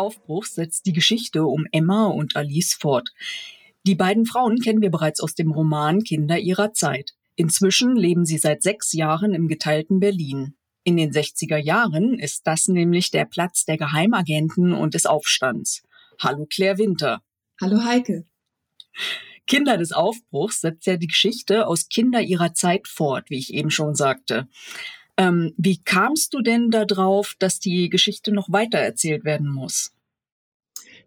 des Aufbruchs setzt die Geschichte um Emma und Alice fort. Die beiden Frauen kennen wir bereits aus dem Roman Kinder ihrer Zeit. Inzwischen leben sie seit sechs Jahren im geteilten Berlin. In den 60er Jahren ist das nämlich der Platz der Geheimagenten und des Aufstands. Hallo Claire Winter. Hallo Heike. Kinder des Aufbruchs setzt ja die Geschichte aus Kinder ihrer Zeit fort, wie ich eben schon sagte. Ähm, wie kamst du denn darauf, dass die Geschichte noch weiter erzählt werden muss?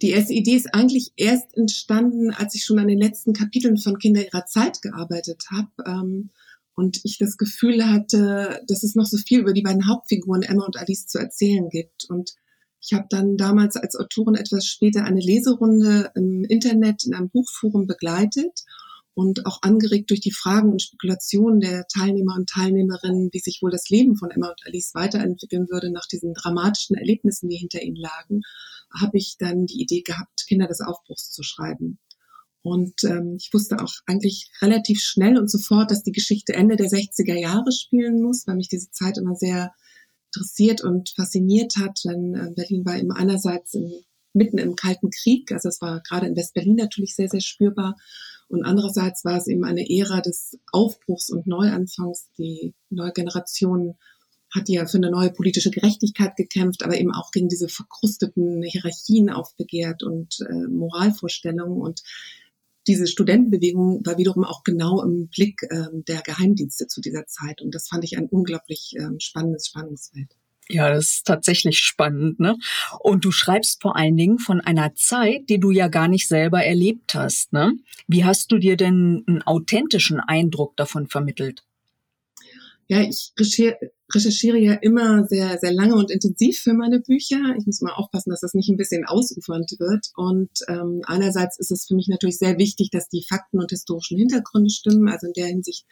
Die Idee ist eigentlich erst entstanden, als ich schon an den letzten Kapiteln von Kinder ihrer Zeit gearbeitet habe. Ähm, und ich das Gefühl hatte, dass es noch so viel über die beiden Hauptfiguren Emma und Alice zu erzählen gibt. Und ich habe dann damals als Autorin etwas später eine Leserunde im Internet in einem Buchforum begleitet und auch angeregt durch die Fragen und Spekulationen der Teilnehmer und Teilnehmerinnen, wie sich wohl das Leben von Emma und Alice weiterentwickeln würde nach diesen dramatischen Erlebnissen, die hinter ihnen lagen, habe ich dann die Idee gehabt, Kinder des Aufbruchs zu schreiben. Und ähm, ich wusste auch eigentlich relativ schnell und sofort, dass die Geschichte Ende der 60er Jahre spielen muss, weil mich diese Zeit immer sehr interessiert und fasziniert hat. Denn äh, Berlin war immer einerseits im, mitten im Kalten Krieg, also es war gerade in West-Berlin natürlich sehr, sehr spürbar. Und andererseits war es eben eine Ära des Aufbruchs und Neuanfangs. Die neue Generation hat ja für eine neue politische Gerechtigkeit gekämpft, aber eben auch gegen diese verkrusteten Hierarchien aufbegehrt und äh, Moralvorstellungen. Und diese Studentenbewegung war wiederum auch genau im Blick ähm, der Geheimdienste zu dieser Zeit. Und das fand ich ein unglaublich ähm, spannendes Spannungsfeld. Ja, das ist tatsächlich spannend, ne? Und du schreibst vor allen Dingen von einer Zeit, die du ja gar nicht selber erlebt hast, ne? Wie hast du dir denn einen authentischen Eindruck davon vermittelt? Ja, ich recherchiere ja immer sehr, sehr lange und intensiv für meine Bücher. Ich muss mal aufpassen, dass das nicht ein bisschen ausufernd wird. Und ähm, einerseits ist es für mich natürlich sehr wichtig, dass die Fakten und historischen Hintergründe stimmen. Also in der Hinsicht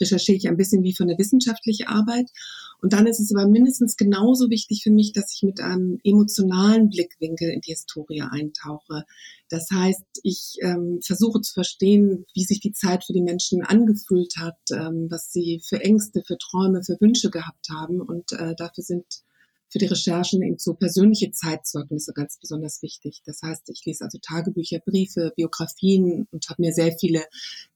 recherchiere ich ein bisschen wie für eine wissenschaftliche Arbeit. Und dann ist es aber mindestens genauso wichtig für mich, dass ich mit einem emotionalen Blickwinkel in die Historie eintauche. Das heißt, ich ähm, versuche zu verstehen, wie sich die Zeit für die Menschen angefühlt hat, ähm, was sie für Ängste, für Träume, für Wünsche gehabt haben. Und äh, dafür sind für die Recherchen eben so persönliche Zeitzeugnisse ganz besonders wichtig. Das heißt, ich lese also Tagebücher, Briefe, Biografien und habe mir sehr viele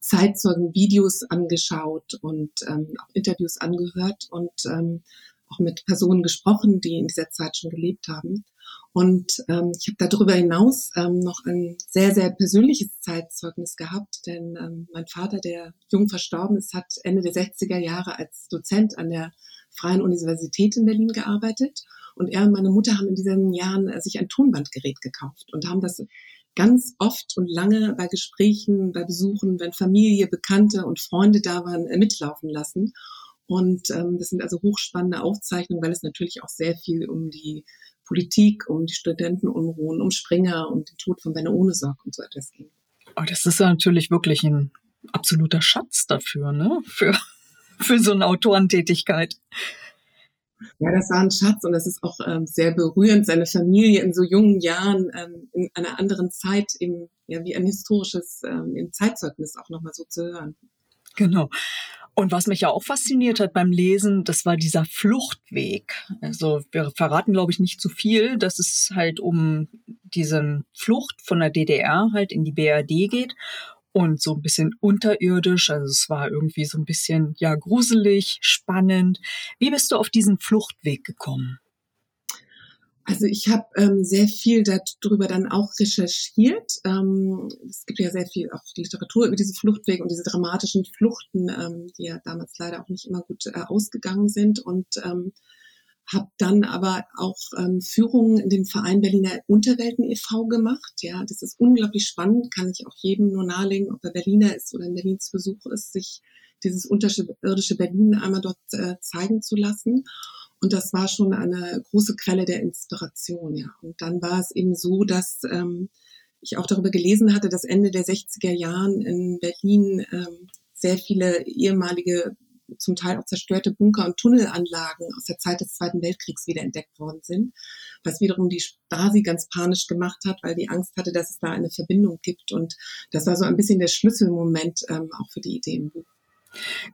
Zeitzeugenvideos angeschaut und ähm, auch Interviews angehört und ähm, auch mit Personen gesprochen, die in dieser Zeit schon gelebt haben. Und ähm, ich habe darüber hinaus ähm, noch ein sehr, sehr persönliches Zeitzeugnis gehabt, denn ähm, mein Vater, der jung verstorben ist, hat Ende der 60er Jahre als Dozent an der Freien Universität in Berlin gearbeitet. Und er und meine Mutter haben in diesen Jahren äh, sich ein Tonbandgerät gekauft und haben das ganz oft und lange bei Gesprächen, bei Besuchen, wenn Familie, Bekannte und Freunde da waren, äh, mitlaufen lassen. Und ähm, das sind also hochspannende Aufzeichnungen, weil es natürlich auch sehr viel um die Politik, um die Studentenunruhen, um Springer, um den Tod von Benne Ohnesorg und so etwas ging. Oh, das ist ja natürlich wirklich ein absoluter Schatz dafür, ne? Für für so eine Autorentätigkeit. Ja, das war ein Schatz und das ist auch ähm, sehr berührend, seine Familie in so jungen Jahren ähm, in einer anderen Zeit im, ja, wie ein historisches ähm, im Zeitzeugnis auch nochmal so zu hören. Genau. Und was mich ja auch fasziniert hat beim Lesen, das war dieser Fluchtweg. Also wir verraten, glaube ich, nicht zu viel, dass es halt um diesen Flucht von der DDR halt in die BRD geht und so ein bisschen unterirdisch. Also es war irgendwie so ein bisschen, ja, gruselig, spannend. Wie bist du auf diesen Fluchtweg gekommen? Also ich habe ähm, sehr viel darüber dann auch recherchiert. Ähm, es gibt ja sehr viel auch Literatur über diese Fluchtwege und diese dramatischen Fluchten, ähm, die ja damals leider auch nicht immer gut äh, ausgegangen sind. Und ähm, habe dann aber auch ähm, Führungen in dem Verein Berliner Unterwelten e.V. gemacht. Ja, das ist unglaublich spannend, kann ich auch jedem nur nahelegen, ob er Berliner ist oder in Berlin zu Besuch ist, sich dieses unterirdische Berlin einmal dort äh, zeigen zu lassen. Und das war schon eine große Quelle der Inspiration, ja. Und dann war es eben so, dass ähm, ich auch darüber gelesen hatte, dass Ende der 60er Jahren in Berlin ähm, sehr viele ehemalige zum Teil auch zerstörte Bunker- und Tunnelanlagen aus der Zeit des Zweiten Weltkriegs wieder entdeckt worden sind, was wiederum die Stasi ganz panisch gemacht hat, weil die Angst hatte, dass es da eine Verbindung gibt. Und das war so ein bisschen der Schlüsselmoment ähm, auch für die Idee im Buch.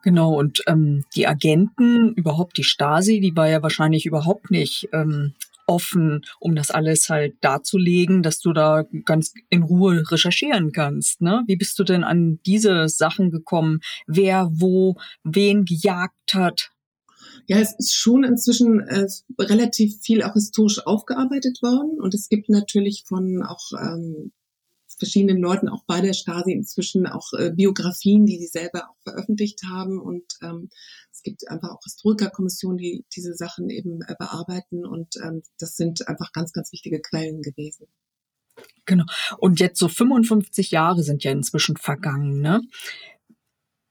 Genau, und ähm, die Agenten, überhaupt die Stasi, die war ja wahrscheinlich überhaupt nicht ähm, offen, um das alles halt darzulegen, dass du da ganz in Ruhe recherchieren kannst. Ne? Wie bist du denn an diese Sachen gekommen? Wer wo wen gejagt hat? Ja, es ist schon inzwischen äh, relativ viel auch historisch aufgearbeitet worden und es gibt natürlich von auch ähm, verschiedenen Leuten auch bei der Stasi inzwischen auch äh, Biografien, die sie selber auch veröffentlicht haben und ähm, es gibt einfach auch Historikerkommissionen, die diese Sachen eben äh, bearbeiten und ähm, das sind einfach ganz, ganz wichtige Quellen gewesen. Genau. Und jetzt so 55 Jahre sind ja inzwischen vergangen, ne?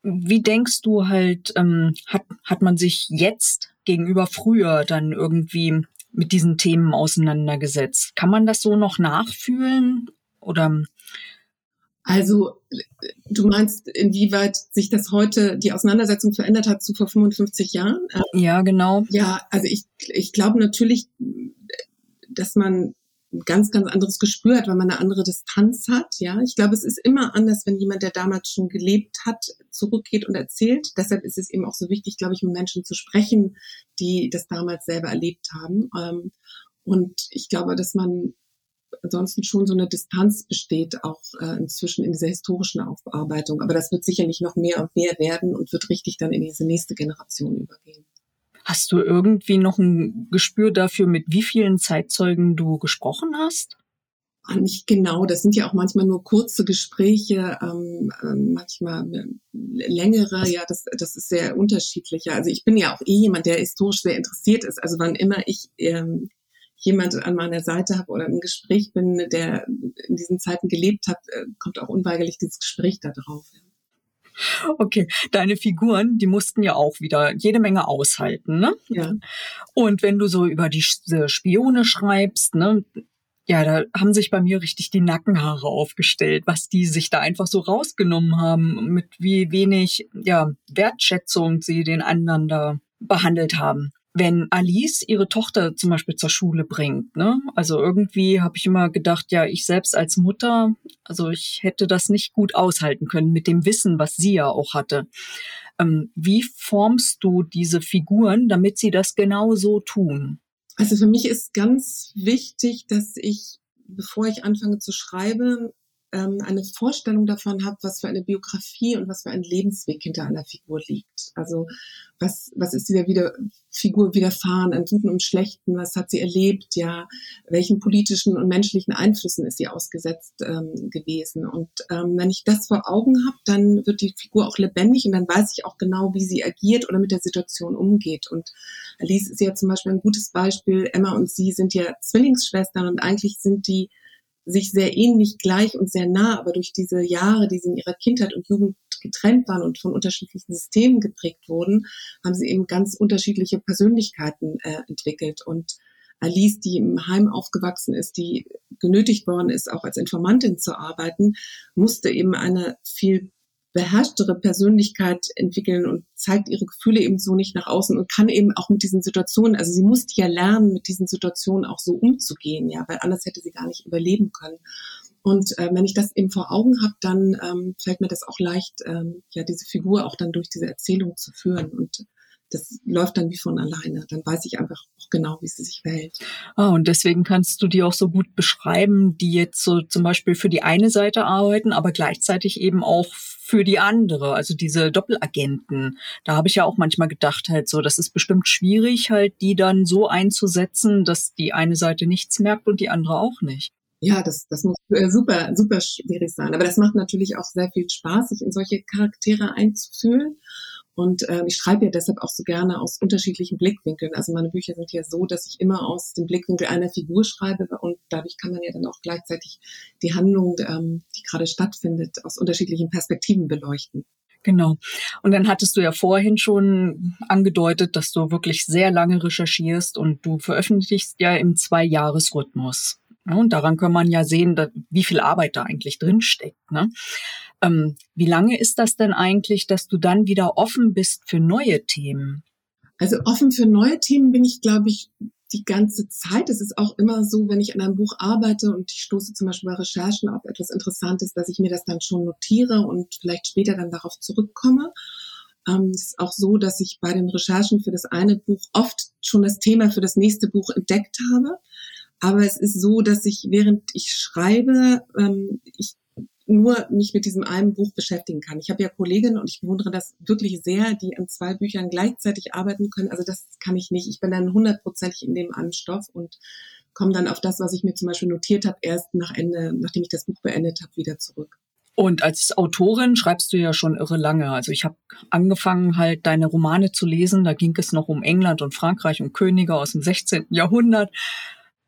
Wie denkst du halt, ähm, hat, hat man sich jetzt gegenüber früher dann irgendwie mit diesen Themen auseinandergesetzt? Kann man das so noch nachfühlen? Oder also du meinst, inwieweit sich das heute, die Auseinandersetzung verändert hat zu vor 55 Jahren? Ja, genau. Ja, also ich, ich glaube natürlich, dass man ein ganz, ganz anderes Gespür hat, weil man eine andere Distanz hat. Ja, ich glaube, es ist immer anders, wenn jemand, der damals schon gelebt hat, zurückgeht und erzählt. Deshalb ist es eben auch so wichtig, glaube ich, mit Menschen zu sprechen, die das damals selber erlebt haben. Ähm, und ich glaube, dass man ansonsten schon so eine Distanz besteht, auch äh, inzwischen in dieser historischen Aufarbeitung. Aber das wird sicherlich noch mehr und mehr werden und wird richtig dann in diese nächste Generation übergehen. Hast du irgendwie noch ein Gespür dafür, mit wie vielen Zeitzeugen du gesprochen hast? Ah, nicht genau, das sind ja auch manchmal nur kurze Gespräche, ähm, ähm, manchmal äh, längere, ja, das, das ist sehr unterschiedlich. Also ich bin ja auch eh jemand, der historisch sehr interessiert ist. Also wann immer ich ähm, jemand an meiner Seite habe oder im Gespräch bin, der in diesen Zeiten gelebt hat, äh, kommt auch unweigerlich dieses Gespräch da drauf. Okay, deine Figuren, die mussten ja auch wieder jede Menge aushalten, ne? Ja. Und wenn du so über die Spione schreibst, ne, ja, da haben sich bei mir richtig die Nackenhaare aufgestellt, was die sich da einfach so rausgenommen haben, mit wie wenig, ja, Wertschätzung sie den anderen da behandelt haben wenn Alice ihre Tochter zum Beispiel zur Schule bringt. Ne? Also irgendwie habe ich immer gedacht, ja, ich selbst als Mutter, also ich hätte das nicht gut aushalten können mit dem Wissen, was sie ja auch hatte. Ähm, wie formst du diese Figuren, damit sie das genau so tun? Also für mich ist ganz wichtig, dass ich, bevor ich anfange zu schreiben, ähm, eine Vorstellung davon habe, was für eine Biografie und was für ein Lebensweg hinter einer Figur liegt. Also was, was ist dieser wieder, Figur widerfahren an Guten und Schlechten, was hat sie erlebt, ja, welchen politischen und menschlichen Einflüssen ist sie ausgesetzt ähm, gewesen. Und ähm, wenn ich das vor Augen habe, dann wird die Figur auch lebendig und dann weiß ich auch genau, wie sie agiert oder mit der Situation umgeht. Und Alice ist ja zum Beispiel ein gutes Beispiel. Emma und sie sind ja Zwillingsschwestern und eigentlich sind die sich sehr ähnlich, gleich und sehr nah, aber durch diese Jahre, die sie in ihrer Kindheit und Jugend getrennt waren und von unterschiedlichen Systemen geprägt wurden, haben sie eben ganz unterschiedliche Persönlichkeiten äh, entwickelt. Und Alice, die im Heim aufgewachsen ist, die genötigt worden ist, auch als Informantin zu arbeiten, musste eben eine viel beherrschtere Persönlichkeit entwickeln und zeigt ihre Gefühle eben so nicht nach außen und kann eben auch mit diesen Situationen, also sie musste ja lernen, mit diesen Situationen auch so umzugehen, ja, weil anders hätte sie gar nicht überleben können. Und äh, wenn ich das eben vor Augen habe, dann ähm, fällt mir das auch leicht, ähm, ja, diese Figur auch dann durch diese Erzählung zu führen. Und das läuft dann wie von alleine. Dann weiß ich einfach auch genau, wie sie sich verhält. Ah, und deswegen kannst du die auch so gut beschreiben, die jetzt so zum Beispiel für die eine Seite arbeiten, aber gleichzeitig eben auch für die andere, also diese Doppelagenten. Da habe ich ja auch manchmal gedacht, halt so, das ist bestimmt schwierig, halt die dann so einzusetzen, dass die eine Seite nichts merkt und die andere auch nicht. Ja, das, das muss äh, super, super schwierig sein. Aber das macht natürlich auch sehr viel Spaß, sich in solche Charaktere einzufühlen. Und äh, ich schreibe ja deshalb auch so gerne aus unterschiedlichen Blickwinkeln. Also meine Bücher sind ja so, dass ich immer aus dem Blickwinkel einer Figur schreibe und dadurch kann man ja dann auch gleichzeitig die Handlung, ähm, die gerade stattfindet, aus unterschiedlichen Perspektiven beleuchten. Genau. Und dann hattest du ja vorhin schon angedeutet, dass du wirklich sehr lange recherchierst und du veröffentlichst ja im Zwei-Jahres-Rhythmus. Und daran kann man ja sehen, wie viel Arbeit da eigentlich drinsteckt. Ne? Ähm, wie lange ist das denn eigentlich, dass du dann wieder offen bist für neue Themen? Also offen für neue Themen bin ich, glaube ich, die ganze Zeit. Es ist auch immer so, wenn ich an einem Buch arbeite und ich stoße zum Beispiel bei Recherchen auf etwas Interessantes, dass ich mir das dann schon notiere und vielleicht später dann darauf zurückkomme. Ähm, es ist auch so, dass ich bei den Recherchen für das eine Buch oft schon das Thema für das nächste Buch entdeckt habe. Aber es ist so, dass ich, während ich schreibe, ähm, ich nur mich mit diesem einen Buch beschäftigen kann. Ich habe ja Kolleginnen und ich bewundere das wirklich sehr, die an zwei Büchern gleichzeitig arbeiten können. Also das kann ich nicht. Ich bin dann hundertprozentig in dem einen Stoff und komme dann auf das, was ich mir zum Beispiel notiert habe, erst nach Ende, nachdem ich das Buch beendet habe, wieder zurück. Und als Autorin schreibst du ja schon irre lange. Also ich habe angefangen halt deine Romane zu lesen. Da ging es noch um England und Frankreich und Könige aus dem 16. Jahrhundert.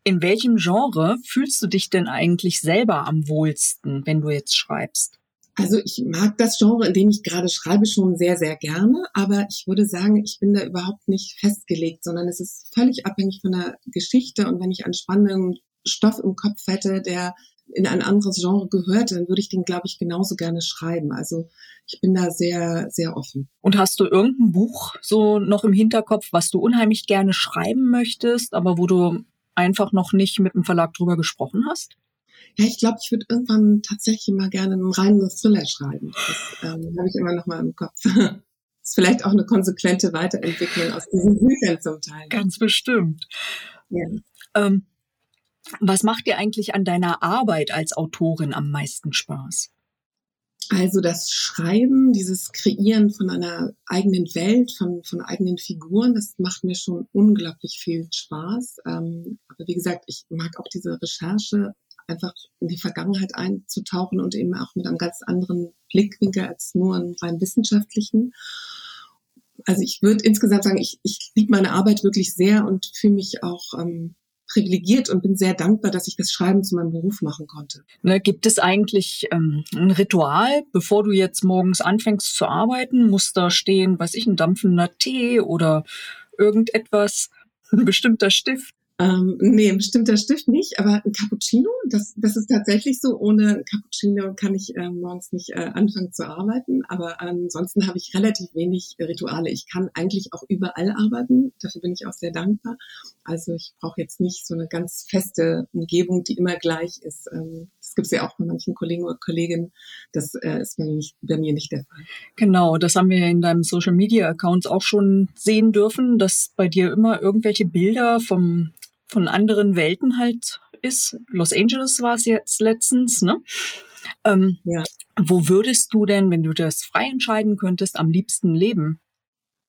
In welchem Genre fühlst du dich denn eigentlich selber am wohlsten, wenn du jetzt schreibst? Also ich mag das Genre, in dem ich gerade schreibe, schon sehr, sehr gerne, aber ich würde sagen, ich bin da überhaupt nicht festgelegt, sondern es ist völlig abhängig von der Geschichte und wenn ich einen spannenden Stoff im Kopf hätte, der in ein anderes Genre gehört, dann würde ich den, glaube ich, genauso gerne schreiben. Also ich bin da sehr, sehr offen. Und hast du irgendein Buch so noch im Hinterkopf, was du unheimlich gerne schreiben möchtest, aber wo du einfach noch nicht mit dem Verlag drüber gesprochen hast? Ja, ich glaube, ich würde irgendwann tatsächlich mal gerne einen reinen Thriller schreiben. Das ähm, habe ich immer noch mal im Kopf. das ist vielleicht auch eine konsequente Weiterentwicklung aus diesen Büchern zum Teil. Ganz bestimmt. Ja. Ähm, was macht dir eigentlich an deiner Arbeit als Autorin am meisten Spaß? Also das Schreiben, dieses Kreieren von einer eigenen Welt, von, von eigenen Figuren, das macht mir schon unglaublich viel Spaß. Ähm, aber wie gesagt, ich mag auch diese Recherche, einfach in die Vergangenheit einzutauchen und eben auch mit einem ganz anderen Blickwinkel als nur einen rein wissenschaftlichen. Also ich würde insgesamt sagen, ich, ich liebe meine Arbeit wirklich sehr und fühle mich auch ähm, privilegiert und bin sehr dankbar, dass ich das Schreiben zu meinem Beruf machen konnte. Ne, gibt es eigentlich ähm, ein Ritual, bevor du jetzt morgens anfängst zu arbeiten? Muss da stehen, weiß ich, ein dampfender Tee oder irgendetwas, ein bestimmter Stift? Ähm, nee, ein bestimmter Stift nicht, aber ein Cappuccino, das, das ist tatsächlich so. Ohne Cappuccino kann ich äh, morgens nicht äh, anfangen zu arbeiten, aber ansonsten habe ich relativ wenig Rituale. Ich kann eigentlich auch überall arbeiten, dafür bin ich auch sehr dankbar. Also ich brauche jetzt nicht so eine ganz feste Umgebung, die immer gleich ist. Ähm, das gibt es ja auch bei manchen Kollegen oder Kolleginnen. Das äh, ist bei mir, nicht, bei mir nicht der Fall. Genau, das haben wir in deinem Social Media Accounts auch schon sehen dürfen, dass bei dir immer irgendwelche Bilder vom von anderen Welten halt ist. Los Angeles war es jetzt letztens, ne? Ähm, ja. Wo würdest du denn, wenn du das frei entscheiden könntest, am liebsten leben?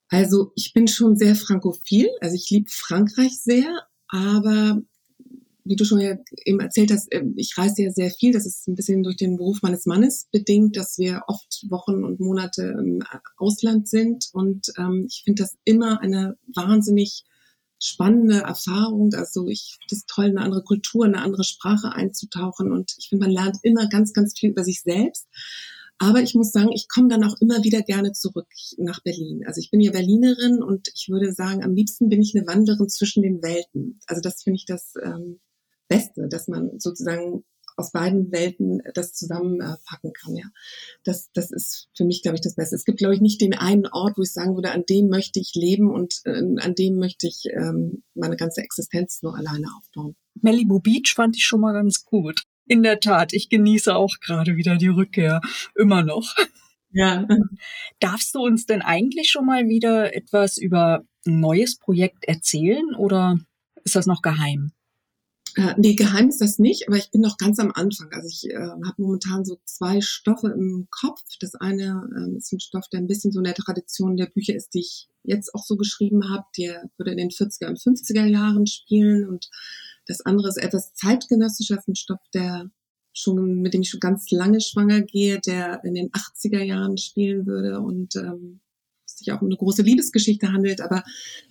Also ich bin schon sehr frankophil, also ich liebe Frankreich sehr, aber wie du schon ja eben erzählt hast, ähm, ich reise ja sehr viel. Das ist ein bisschen durch den Beruf meines Mannes bedingt, dass wir oft Wochen und Monate im Ausland sind. Und ähm, ich finde das immer eine wahnsinnig spannende Erfahrung. Also ich finde es toll, eine andere Kultur, eine andere Sprache einzutauchen. Und ich finde, man lernt immer ganz, ganz viel über sich selbst. Aber ich muss sagen, ich komme dann auch immer wieder gerne zurück nach Berlin. Also ich bin ja Berlinerin und ich würde sagen, am liebsten bin ich eine Wanderin zwischen den Welten. Also das finde ich das ähm, Beste, dass man sozusagen aus beiden Welten das zusammenpacken kann. Ja, das, das ist für mich, glaube ich, das Beste. Es gibt, glaube ich, nicht den einen Ort, wo ich sagen würde, an dem möchte ich leben und äh, an dem möchte ich ähm, meine ganze Existenz nur alleine aufbauen. Malibu Beach fand ich schon mal ganz gut. In der Tat, ich genieße auch gerade wieder die Rückkehr. Immer noch. Ja. Darfst du uns denn eigentlich schon mal wieder etwas über ein neues Projekt erzählen oder ist das noch geheim? Äh, nee, geheim ist das nicht, aber ich bin noch ganz am Anfang. Also ich äh, habe momentan so zwei Stoffe im Kopf. Das eine äh, ist ein Stoff, der ein bisschen so in der Tradition der Bücher ist, die ich jetzt auch so geschrieben habe. Der würde in den 40er und 50er Jahren spielen. Und das andere ist etwas zeitgenössischer, ein Stoff, der schon, mit dem ich schon ganz lange schwanger gehe, der in den 80er Jahren spielen würde. Und ähm, sich auch um eine große Liebesgeschichte handelt, aber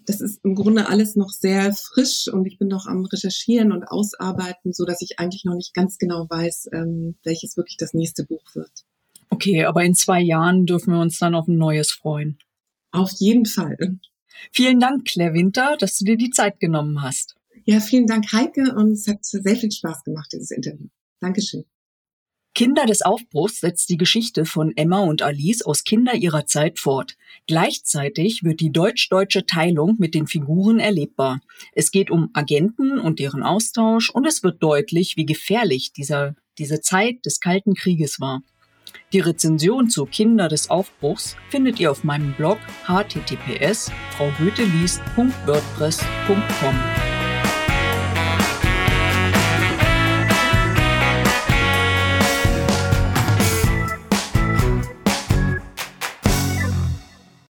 das ist im Grunde alles noch sehr frisch und ich bin noch am Recherchieren und Ausarbeiten, so dass ich eigentlich noch nicht ganz genau weiß, ähm, welches wirklich das nächste Buch wird. Okay, aber in zwei Jahren dürfen wir uns dann auf ein neues freuen. Auf jeden Fall. Vielen Dank, Claire Winter, dass du dir die Zeit genommen hast. Ja, vielen Dank, Heike, und es hat sehr viel Spaß gemacht, dieses Interview. Dankeschön. Kinder des Aufbruchs setzt die Geschichte von Emma und Alice aus Kinder ihrer Zeit fort. Gleichzeitig wird die deutsch-deutsche Teilung mit den Figuren erlebbar. Es geht um Agenten und deren Austausch und es wird deutlich, wie gefährlich dieser, diese Zeit des Kalten Krieges war. Die Rezension zu Kinder des Aufbruchs findet ihr auf meinem Blog https fraugoetheliest.wordpress.com.